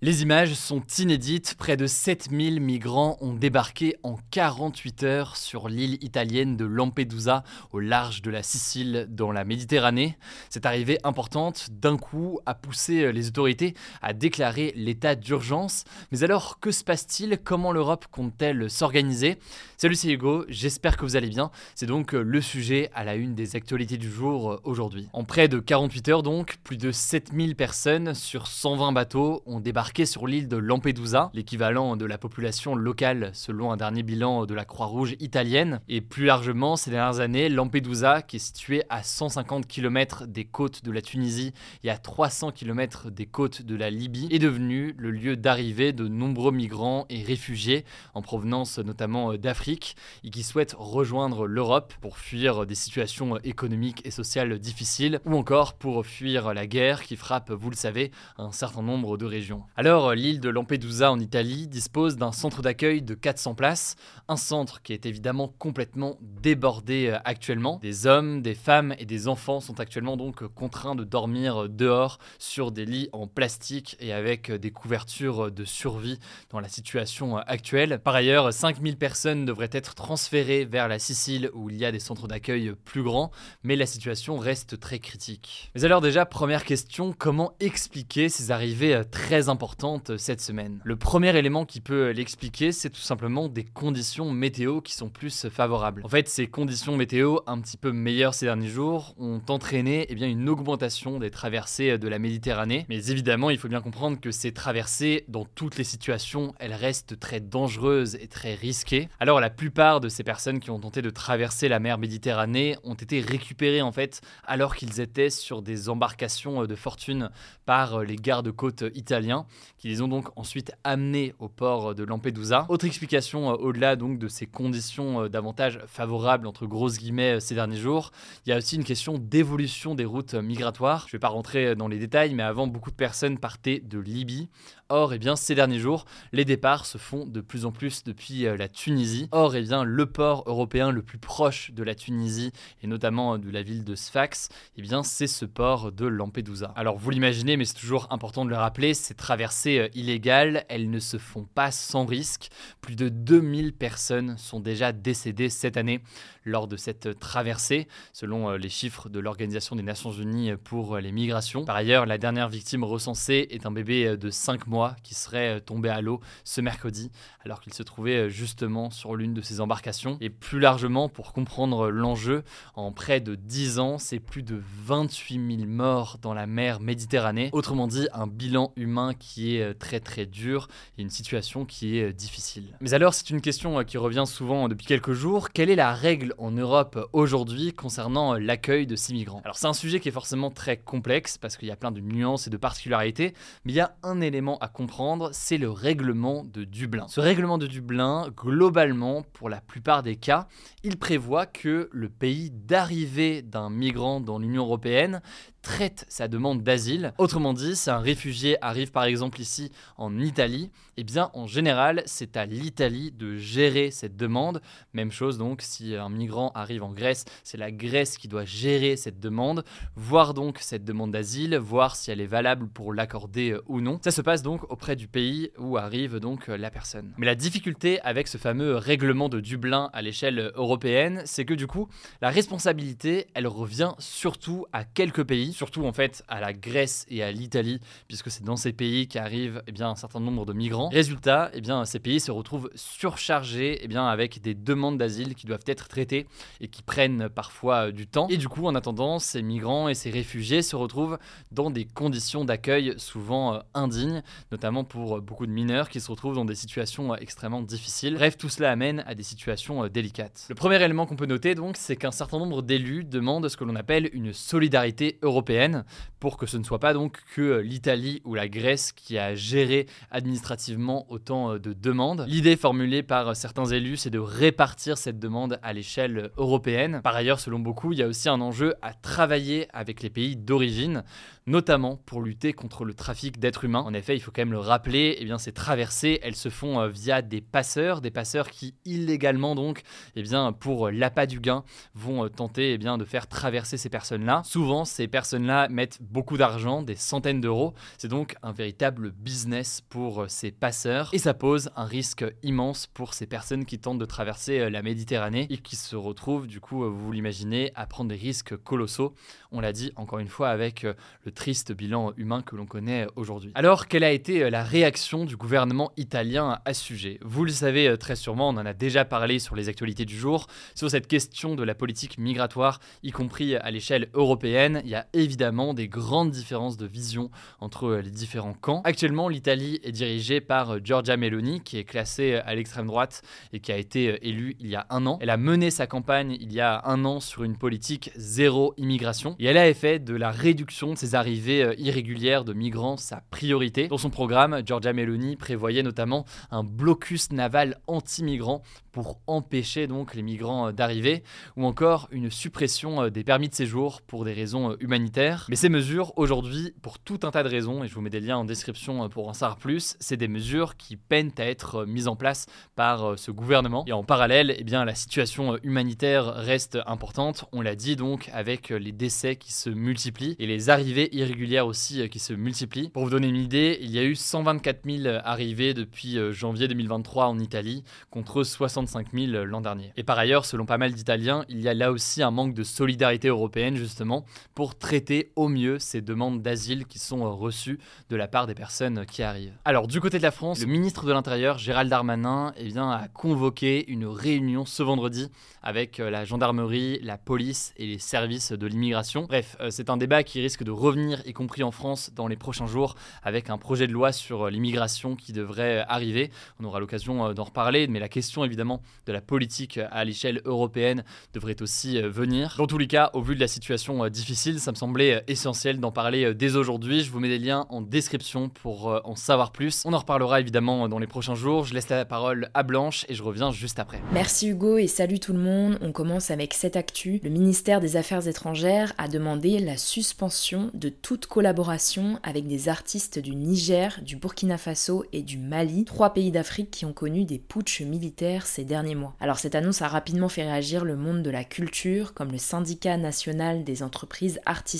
Les images sont inédites. Près de 7000 migrants ont débarqué en 48 heures sur l'île italienne de Lampedusa, au large de la Sicile, dans la Méditerranée. Cette arrivée importante, d'un coup, a poussé les autorités à déclarer l'état d'urgence. Mais alors, que se passe-t-il? Comment l'Europe compte-t-elle s'organiser? Salut, c'est Hugo, j'espère que vous allez bien. C'est donc le sujet à la une des actualités du jour aujourd'hui. En près de 48 heures donc, plus de 7000 personnes sur 120 bateaux ont débarqué sur l'île de Lampedusa, l'équivalent de la population locale selon un dernier bilan de la Croix-Rouge italienne. Et plus largement, ces dernières années, Lampedusa, qui est située à 150 km des côtes de la Tunisie et à 300 km des côtes de la Libye, est devenu le lieu d'arrivée de nombreux migrants et réfugiés en provenance notamment d'Afrique et qui souhaitent rejoindre l'Europe pour fuir des situations économiques et sociales difficiles ou encore pour fuir la guerre qui frappe, vous le savez, un certain nombre de régions. Alors, l'île de Lampedusa en Italie dispose d'un centre d'accueil de 400 places, un centre qui est évidemment complètement débordé euh, actuellement. Des hommes, des femmes et des enfants sont actuellement donc contraints de dormir dehors sur des lits en plastique et avec des couvertures de survie dans la situation actuelle. Par ailleurs, 5000 personnes devraient être transférées vers la Sicile où il y a des centres d'accueil plus grands, mais la situation reste très critique. Mais alors déjà, première question, comment expliquer ces arrivées très importantes cette semaine. Le premier élément qui peut l'expliquer, c'est tout simplement des conditions météo qui sont plus favorables. En fait, ces conditions météo un petit peu meilleures ces derniers jours ont entraîné eh bien, une augmentation des traversées de la Méditerranée. Mais évidemment, il faut bien comprendre que ces traversées, dans toutes les situations, elles restent très dangereuses et très risquées. Alors la plupart de ces personnes qui ont tenté de traverser la mer Méditerranée ont été récupérées en fait alors qu'ils étaient sur des embarcations de fortune par les gardes-côtes italiens qui les ont donc ensuite amenés au port de Lampedusa. Autre explication euh, au-delà donc de ces conditions euh, davantage favorables entre grosses guillemets euh, ces derniers jours, il y a aussi une question d'évolution des routes migratoires. Je ne vais pas rentrer dans les détails, mais avant beaucoup de personnes partaient de Libye. Or, eh bien, ces derniers jours, les départs se font de plus en plus depuis la Tunisie. Or, eh bien, le port européen le plus proche de la Tunisie, et notamment de la ville de Sfax, eh bien, c'est ce port de Lampedusa. Alors, vous l'imaginez, mais c'est toujours important de le rappeler, c'est traversées euh, illégales, elles ne se font pas sans risque. Plus de 2000 personnes sont déjà décédées cette année lors de cette traversée, selon euh, les chiffres de l'Organisation des Nations Unies pour les migrations. Par ailleurs, la dernière victime recensée est un bébé de 5 mois qui serait tombé à l'eau ce mercredi, alors qu'il se trouvait justement sur l'une de ces embarcations. Et plus largement, pour comprendre l'enjeu, en près de 10 ans, c'est plus de 28 000 morts dans la mer Méditerranée. Autrement dit, un bilan humain qui est euh, très très dur et une situation qui est euh, difficile. Mais alors, c'est une question euh, qui revient souvent depuis quelques jours. Quelle est la règle en Europe aujourd'hui concernant l'accueil de ces migrants? Alors, c'est un sujet qui est forcément très complexe parce qu'il y a plein de nuances et de particularités, mais il y a un élément à comprendre, c'est le règlement de Dublin. Ce règlement de Dublin, globalement, pour la plupart des cas, il prévoit que le pays d'arrivée d'un migrant dans l'Union européenne traite sa demande d'asile. Autrement dit, si un réfugié arrive par exemple ici en Italie, eh bien en général c'est à l'Italie de gérer cette demande. Même chose donc si un migrant arrive en Grèce, c'est la Grèce qui doit gérer cette demande, voir donc cette demande d'asile, voir si elle est valable pour l'accorder euh, ou non. Ça se passe donc auprès du pays où arrive donc euh, la personne. Mais la difficulté avec ce fameux règlement de Dublin à l'échelle européenne, c'est que du coup la responsabilité elle revient surtout à quelques pays surtout en fait à la Grèce et à l'Italie, puisque c'est dans ces pays qu'arrivent eh un certain nombre de migrants. Résultat, eh ces pays se retrouvent surchargés eh avec des demandes d'asile qui doivent être traitées et qui prennent parfois euh, du temps. Et du coup, en attendant, ces migrants et ces réfugiés se retrouvent dans des conditions d'accueil souvent euh, indignes, notamment pour euh, beaucoup de mineurs qui se retrouvent dans des situations extrêmement difficiles. Bref, tout cela amène à des situations délicates. Le premier élément qu'on peut noter donc, c'est qu'un certain nombre d'élus demandent ce que l'on appelle une solidarité européenne pour que ce ne soit pas donc que l'Italie ou la Grèce qui a géré administrativement autant de demandes. L'idée formulée par certains élus, c'est de répartir cette demande à l'échelle européenne. Par ailleurs, selon beaucoup, il y a aussi un enjeu à travailler avec les pays d'origine, notamment pour lutter contre le trafic d'êtres humains. En effet, il faut quand même le rappeler, eh bien, ces traversées, elles se font euh, via des passeurs, des passeurs qui illégalement donc, eh bien, pour l'appât du gain, vont euh, tenter eh bien, de faire traverser ces personnes-là. Souvent, ces personnes-là mettent beaucoup d'argent, des centaines d'euros. C'est donc un véritable business pour euh, ces passeurs et ça pose un risque immense pour ces personnes qui tentent de traverser la Méditerranée et qui se retrouvent, du coup, vous l'imaginez, à prendre des risques colossaux. On l'a dit encore une fois avec le triste bilan humain que l'on connaît aujourd'hui. Alors, quelle a été euh, la réaction du gouvernement italien à ce sujet? Vous le savez euh, très sûrement, on en a déjà parlé sur les actualités du jour, sur cette question de la politique migratoire, y compris à l'échelle européenne. Il y a évidemment des grandes différences de vision entre euh, les différents camps. Actuellement, l'Italie est dirigée par Giorgia Meloni, qui est classée à l'extrême droite et qui a été élue il y a un an. Elle a mené sa campagne il y a un an sur une politique zéro immigration et elle a fait de la réduction de ses arrivées l'arrivée euh, irrégulière de migrants sa priorité. Dans son programme, Giorgia Meloni prévoyait notamment un blocus naval anti-migrants pour empêcher donc les migrants euh, d'arriver, ou encore une suppression euh, des permis de séjour pour des raisons humanitaires. Mais ces mesures, aujourd'hui, pour tout un tas de raisons, et je vous mets des liens en description pour en savoir plus, c'est des mesures qui peinent à être mises en place par ce gouvernement. Et en parallèle, eh bien, la situation humanitaire reste importante, on l'a dit donc, avec les décès qui se multiplient et les arrivées irrégulières aussi euh, qui se multiplient. Pour vous donner une idée, il y a eu 124 000 arrivées depuis euh, janvier 2023 en Italie contre 65 000 l'an dernier. Et par ailleurs, selon pas mal d'Italiens, il y a là aussi un manque de solidarité européenne justement pour traiter au mieux ces demandes d'asile qui sont euh, reçues de la part des personnes qui arrivent. Alors du côté de la France, le ministre de l'Intérieur Gérald Darmanin eh bien, a convoqué une réunion ce vendredi avec la gendarmerie, la police et les services de l'immigration. Bref, c'est un débat qui risque de revenir y compris en France, dans les prochains jours, avec un projet de loi sur euh, l'immigration qui devrait euh, arriver. On aura l'occasion euh, d'en reparler, mais la question évidemment de la politique à l'échelle européenne devrait aussi venir. Dans tous les cas, au vu de la situation difficile, ça me semblait essentiel d'en parler dès aujourd'hui. Je vous mets des liens en description pour en savoir plus. On en reparlera évidemment dans les prochains jours. Je laisse la parole à Blanche et je reviens juste après. Merci Hugo et salut tout le monde. On commence avec cette actu. Le ministère des Affaires étrangères a demandé la suspension de toute collaboration avec des artistes du Niger, du Burkina Faso et du Mali, trois pays d'Afrique qui ont connu des putschs militaires ces derniers mois. Alors cette annonce a rapidement fait réagir le monde de la culture, comme le syndicat national des entreprises artistiques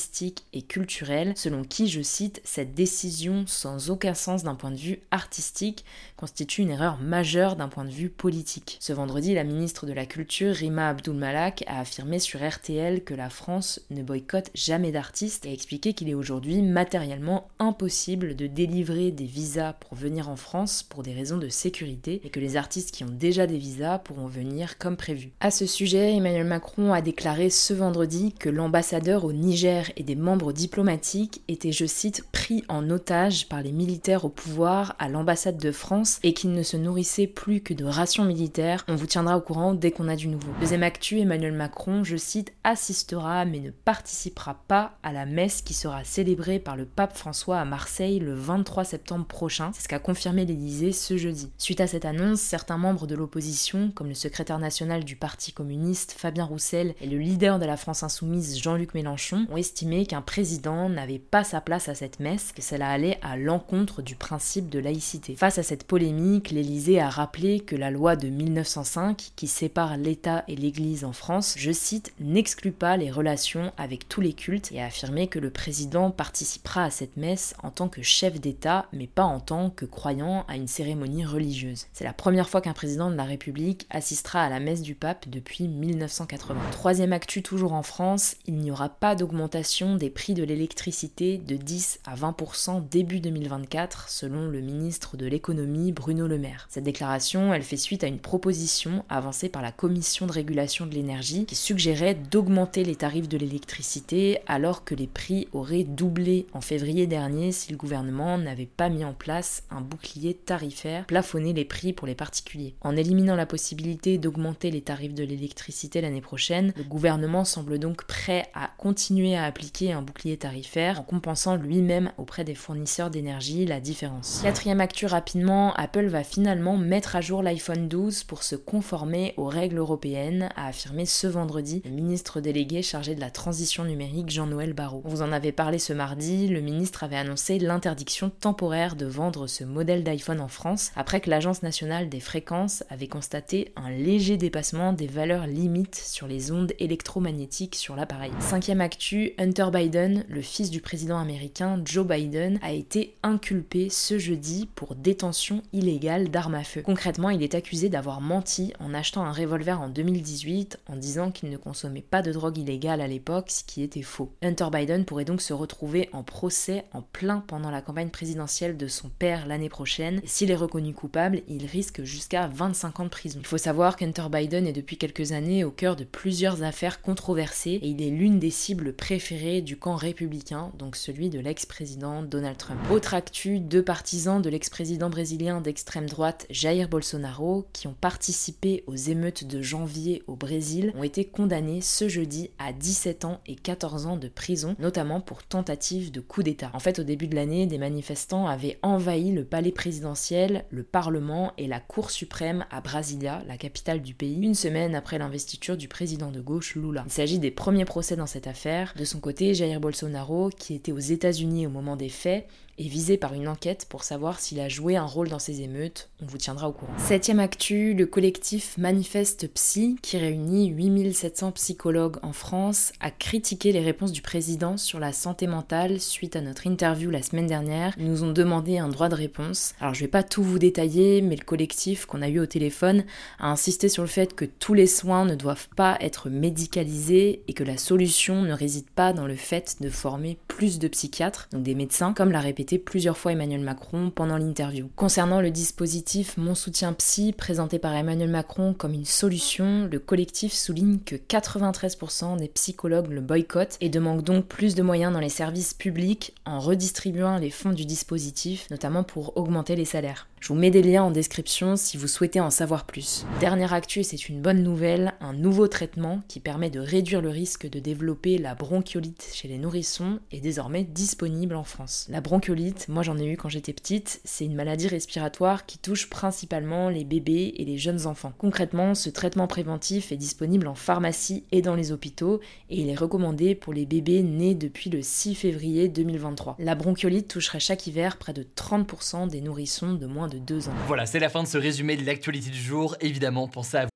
et culturelles, selon qui, je cite, cette décision sans aucun sens d'un point de vue artistique constitue une erreur majeure d'un point de vue politique. Ce vendredi, la ministre de la Culture, Rima Abdul Malak, a affirmé sur RTL que la France ne boycotte jamais d'artistes et a expliqué qu'il est aujourd'hui matériellement impossible de délivrer des visas pour venir en France pour des raisons de sécurité et que les artistes qui ont déjà des visas pourront venir comme prévu. À ce sujet, Emmanuel Macron a déclaré ce vendredi que l'ambassadeur au Niger et des membres diplomatiques étaient, je cite, pris en otage par les militaires au pouvoir à l'ambassade de France et qu'ils ne se nourrissaient plus que de rations militaires. On vous tiendra au courant dès qu'on a du nouveau. Deuxième actu, Emmanuel Macron, je cite, assistera mais ne participera pas à la messe qui sera célébré par le pape François à Marseille le 23 septembre prochain. C'est ce qu'a confirmé l'Élysée ce jeudi. Suite à cette annonce, certains membres de l'opposition, comme le secrétaire national du Parti communiste Fabien Roussel et le leader de la France insoumise Jean-Luc Mélenchon, ont estimé qu'un président n'avait pas sa place à cette messe, que cela allait à l'encontre du principe de laïcité. Face à cette polémique, l'Élysée a rappelé que la loi de 1905, qui sépare l'État et l'Église en France, je cite, n'exclut pas les relations avec tous les cultes et a affirmé que le président participera à cette messe en tant que chef d'État, mais pas en tant que croyant à une cérémonie religieuse. C'est la première fois qu'un président de la République assistera à la messe du pape depuis 1980. Troisième actu toujours en France, il n'y aura pas d'augmentation des prix de l'électricité de 10 à 20% début 2024, selon le ministre de l'économie Bruno Le Maire. Cette déclaration, elle fait suite à une proposition avancée par la Commission de régulation de l'énergie qui suggérait d'augmenter les tarifs de l'électricité alors que les prix auraient doublé en février dernier si le gouvernement n'avait pas mis en place un bouclier tarifaire plafonner les prix pour les particuliers. En éliminant la possibilité d'augmenter les tarifs de l'électricité l'année prochaine, le gouvernement semble donc prêt à continuer à appliquer un bouclier tarifaire en compensant lui-même auprès des fournisseurs d'énergie la différence. Quatrième actu rapidement, Apple va finalement mettre à jour l'iPhone 12 pour se conformer aux règles européennes, a affirmé ce vendredi le ministre délégué chargé de la transition numérique Jean-Noël Barrot. Vous en avait parlé ce mardi, le ministre avait annoncé l'interdiction temporaire de vendre ce modèle d'iPhone en France après que l'Agence nationale des fréquences avait constaté un léger dépassement des valeurs limites sur les ondes électromagnétiques sur l'appareil. Cinquième actu, Hunter Biden, le fils du président américain Joe Biden, a été inculpé ce jeudi pour détention illégale d'armes à feu. Concrètement, il est accusé d'avoir menti en achetant un revolver en 2018 en disant qu'il ne consommait pas de drogue illégale à l'époque, ce qui était faux. Hunter Biden pourrait donc se retrouver en procès en plein pendant la campagne présidentielle de son père l'année prochaine. S'il est reconnu coupable, il risque jusqu'à 25 ans de prison. Il faut savoir qu'Hunter Biden est depuis quelques années au cœur de plusieurs affaires controversées et il est l'une des cibles préférées du camp républicain, donc celui de l'ex-président Donald Trump. Autre actu, deux partisans de l'ex-président brésilien d'extrême droite Jair Bolsonaro, qui ont participé aux émeutes de janvier au Brésil, ont été condamnés ce jeudi à 17 ans et 14 ans de prison, notamment pour tentative de coup d'État. En fait, au début de l'année, des manifestants avaient envahi le palais présidentiel, le Parlement et la Cour suprême à Brasilia, la capitale du pays, une semaine après l'investiture du président de gauche Lula. Il s'agit des premiers procès dans cette affaire. De son côté, Jair Bolsonaro, qui était aux États-Unis au moment des faits, est visé par une enquête pour savoir s'il a joué un rôle dans ces émeutes. On vous tiendra au courant. Septième actu, le collectif Manifeste Psy, qui réunit 8700 psychologues en France, a critiqué les réponses du président sur la santé mentale suite à notre interview la semaine dernière. Ils nous ont demandé un droit de réponse. Alors je vais pas tout vous détailler, mais le collectif qu'on a eu au téléphone a insisté sur le fait que tous les soins ne doivent pas être médicalisés et que la solution ne réside pas dans le fait de former plus de psychiatres, donc des médecins, comme l'a répété plusieurs fois Emmanuel Macron pendant l'interview. Concernant le dispositif Mon soutien psy présenté par Emmanuel Macron comme une solution, le collectif souligne que 93% des psychologues le boycottent et demandent donc plus de moyens dans les services publics en redistribuant les fonds du dispositif, notamment pour augmenter les salaires. Je vous mets des liens en description si vous souhaitez en savoir plus. Dernière actu, c'est une bonne nouvelle, un nouveau traitement qui permet de réduire le risque de développer la bronchiolite chez les nourrissons est désormais disponible en France. La bronchiolite, moi j'en ai eu quand j'étais petite, c'est une maladie respiratoire qui touche principalement les bébés et les jeunes enfants. Concrètement, ce traitement préventif est disponible en pharmacie et dans les hôpitaux et il est recommandé pour les bébés nés depuis le 6 février 2023. La bronchiolite toucherait chaque hiver près de 30% des nourrissons de moins de deux ans. Voilà, c'est la fin de ce résumé de l'actualité du jour. Évidemment, pensez à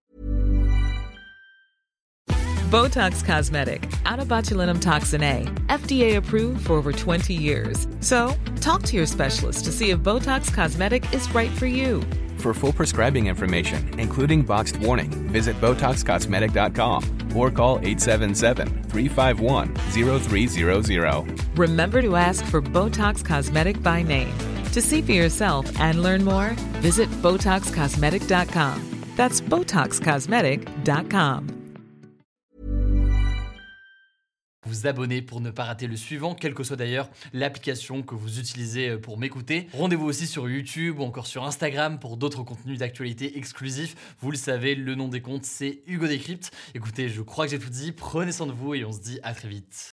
Botox Cosmetic, out of botulinum toxin A, FDA approved for over 20 years. So, talk to your specialist to see if Botox Cosmetic is right for you. For full prescribing information, including boxed warning, visit BotoxCosmetic.com or call 877-351-0300. Remember to ask for Botox Cosmetic by name. To see for yourself and learn more, visit BotoxCosmetic.com. That's BotoxCosmetic.com. Vous abonner pour ne pas rater le suivant, quelle que soit d'ailleurs l'application que vous utilisez pour m'écouter. Rendez-vous aussi sur YouTube ou encore sur Instagram pour d'autres contenus d'actualité exclusifs. Vous le savez, le nom des comptes c'est Hugo Décrypte. Écoutez, je crois que j'ai tout dit. Prenez soin de vous et on se dit à très vite.